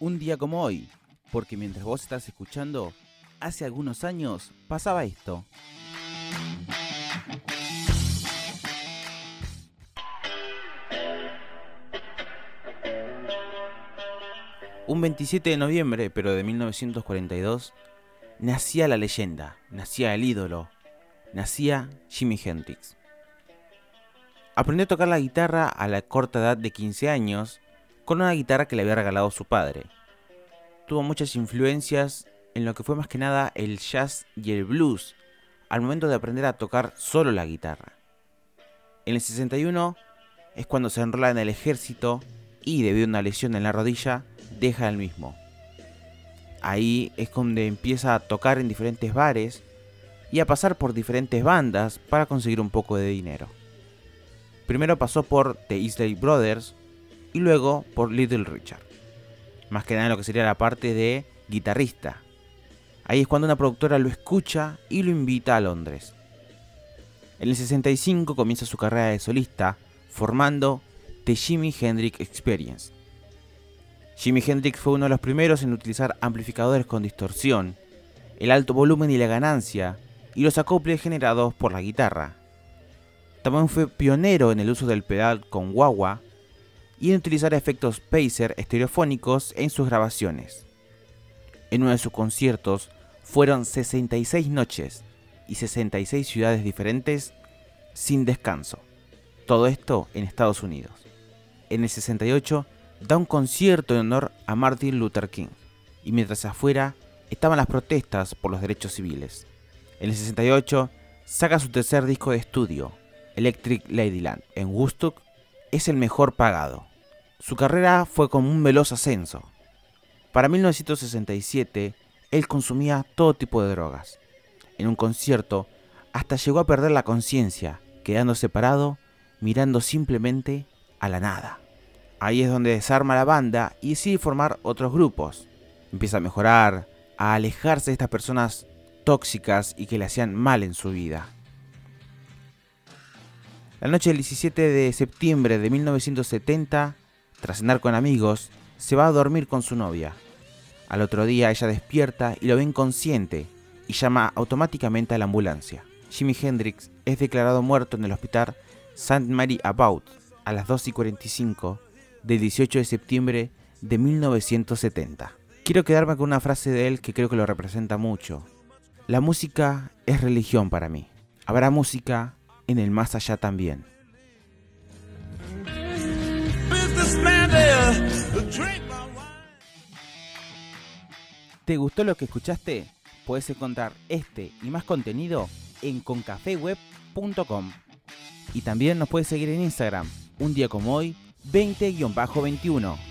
un día como hoy, porque mientras vos estás escuchando, hace algunos años pasaba esto. Un 27 de noviembre, pero de 1942, nacía la leyenda, nacía el ídolo, nacía Jimi Hendrix. Aprendió a tocar la guitarra a la corta edad de 15 años con una guitarra que le había regalado su padre. Tuvo muchas influencias en lo que fue más que nada el jazz y el blues al momento de aprender a tocar solo la guitarra. En el 61 es cuando se enrola en el ejército y debido a una lesión en la rodilla deja el mismo. Ahí es donde empieza a tocar en diferentes bares y a pasar por diferentes bandas para conseguir un poco de dinero. Primero pasó por The Isley Brothers y luego por Little Richard. Más que nada lo que sería la parte de guitarrista. Ahí es cuando una productora lo escucha y lo invita a Londres. En el 65 comienza su carrera de solista formando The Jimi Hendrix Experience. Jimi Hendrix fue uno de los primeros en utilizar amplificadores con distorsión, el alto volumen y la ganancia, y los acoples generados por la guitarra. También fue pionero en el uso del pedal con guagua y en utilizar efectos Pacer estereofónicos en sus grabaciones. En uno de sus conciertos fueron 66 noches y 66 ciudades diferentes sin descanso. Todo esto en Estados Unidos. En el 68 da un concierto en honor a Martin Luther King y mientras afuera estaban las protestas por los derechos civiles. En el 68 saca su tercer disco de estudio, Electric Ladyland, en Woodstock, es el mejor pagado. Su carrera fue como un veloz ascenso. Para 1967, él consumía todo tipo de drogas. En un concierto, hasta llegó a perder la conciencia, quedando separado, mirando simplemente a la nada. Ahí es donde desarma la banda y decide formar otros grupos. Empieza a mejorar, a alejarse de estas personas tóxicas y que le hacían mal en su vida. La noche del 17 de septiembre de 1970, tras cenar con amigos, se va a dormir con su novia. Al otro día ella despierta y lo ve inconsciente y llama automáticamente a la ambulancia. Jimi Hendrix es declarado muerto en el hospital St. Mary About a las 2 y 45 del 18 de septiembre de 1970. Quiero quedarme con una frase de él que creo que lo representa mucho. La música es religión para mí. Habrá música en el más allá también. ¿Te gustó lo que escuchaste? Puedes encontrar este y más contenido en concafeweb.com. Y también nos puedes seguir en Instagram, un día como hoy, 20-21.